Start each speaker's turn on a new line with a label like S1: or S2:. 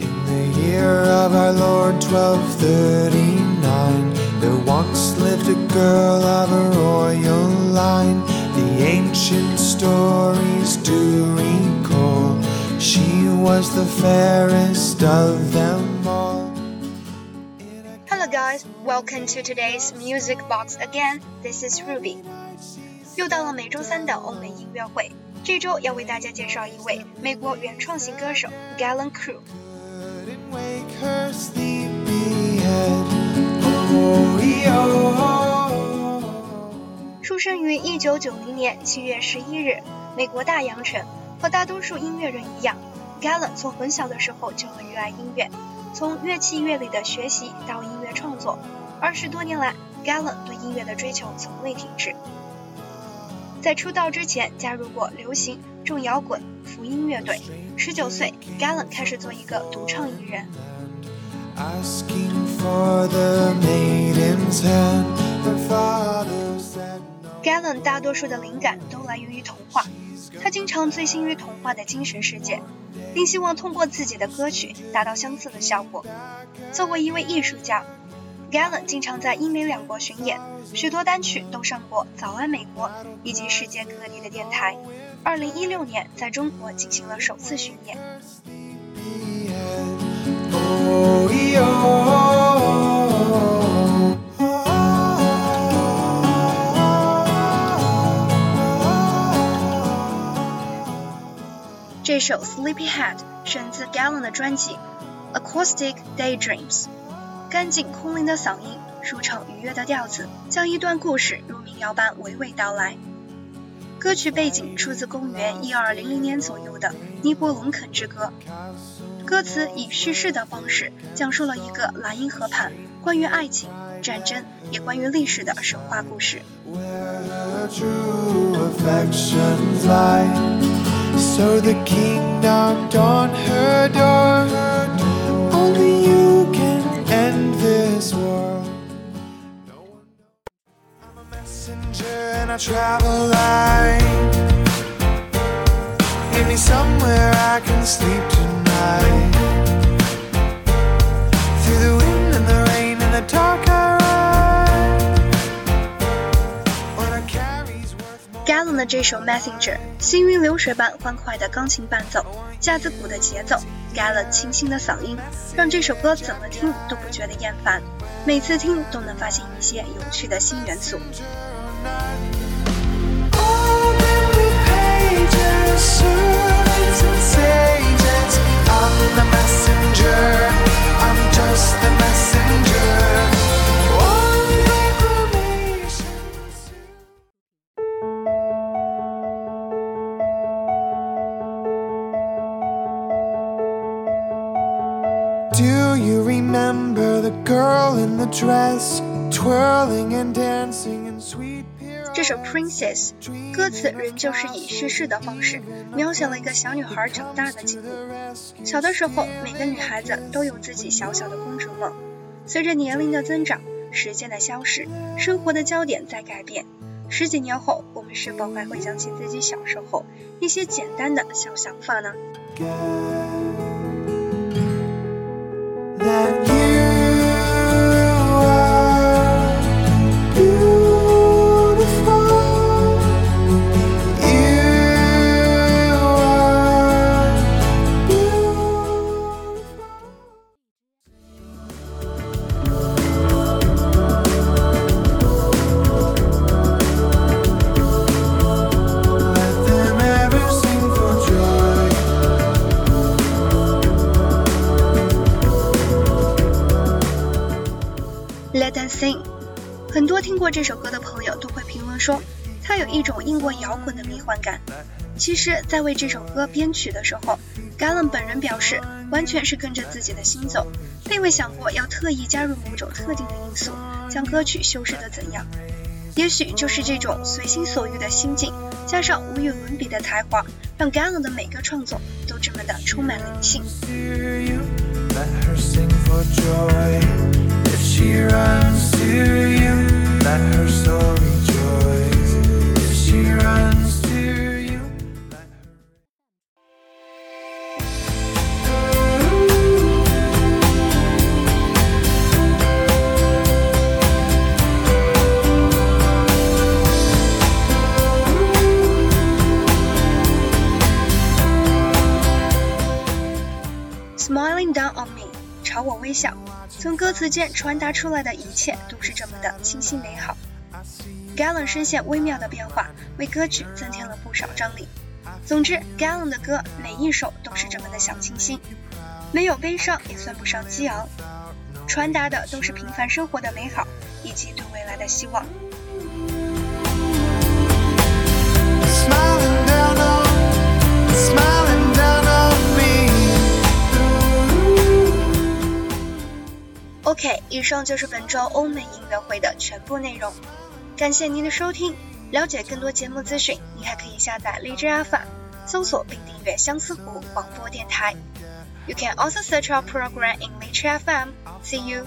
S1: In the year of our Lord 1239, there once lived a girl of a royal line. The ancient stories do recall. She was the fairest of them
S2: guys, welcome to today's music box again. This is Ruby. 又到了每周三的欧美音乐会，这周要为大家介绍一位美国原创型歌手 Galen Crew。出生于一九九零年七月十一日，美国大洋城。和大多数音乐人一样，Galen 从很小的时候就很热爱音乐。从乐器乐理的学习到音乐创作，二十多年来，Galen 对音乐的追求从未停止。在出道之前，加入过流行、重摇滚、福音乐队。十九岁，Galen 开始做一个独唱艺人。
S1: Asking for the maiden's hand, her father's.
S2: Galen 大多数的灵感都来源于童话，他经常醉心于童话的精神世界，并希望通过自己的歌曲达到相似的效果。作为一位艺术家，Galen 经常在英美两国巡演，许多单曲都上过《早安美国》以及世界各地的电台。二零一六年在中国进行了首次巡演。这首《Sleepyhead》选自 Galen 的专辑《Acoustic Daydreams》，干净空灵的嗓音，舒畅愉悦的调子，将一段故事如民谣般娓娓道来。歌曲背景出自公元一二零零年左右的《尼伯龙肯之歌》，歌词以叙事的方式讲述了一个莱茵河畔关于爱情、战争，也关于历史的神话故事。
S1: So the king knocked on her door. Only you can end this war. I'm a messenger and I travel light. Give me somewhere I can sleep
S2: 这首《Messenger》，行云流水般欢快的钢琴伴奏，架子鼓的节奏，Galen 清新的嗓音，让这首歌怎么听都不觉得厌烦，每次听都能发现一些有趣的新元素。
S1: Open Do you remember the girl in the dress, twirling and dancing in sweet
S2: 这首《Princess》歌词仍旧是以叙事的方式描写了一个小女孩长大的经历。小的时候，每个女孩子都有自己小小的公主梦。随着年龄的增长，时间的消逝，生活的焦点在改变。十几年后，我们是否还会想起自己小时候一些简单的小想法呢？
S1: Dancing，很多听
S2: 过这首歌的朋友都会评论说，它有一种英国摇滚的迷幻感。其实，在为这首歌编曲的时候，Galen 本人表示，完全是跟着自己的心走，并未想过要特意加入某种特定的因素，将歌曲修饰得怎样。也许就是这种随心所欲的心境，加上无与伦比的才华，让 Galen 的每个创作都这么的充满灵性。Smiling down on me，朝我微笑。从歌词间传达出来的一切都是这么的清新美好。Galen 声线微妙的变化，为歌曲增添了不少张力。总之，Galen 的歌每一首都是这么的小清新，没有悲伤，也算不上激昂，传达的都是平凡生活的美好，以及对未来的希望。以上就是本周欧美音乐会的全部内容。感谢您的收听。了解更多节目资讯，你还可以下载荔枝 FM，搜索并订阅相思湖广播电台。You can also search our program in Nature FM. See you.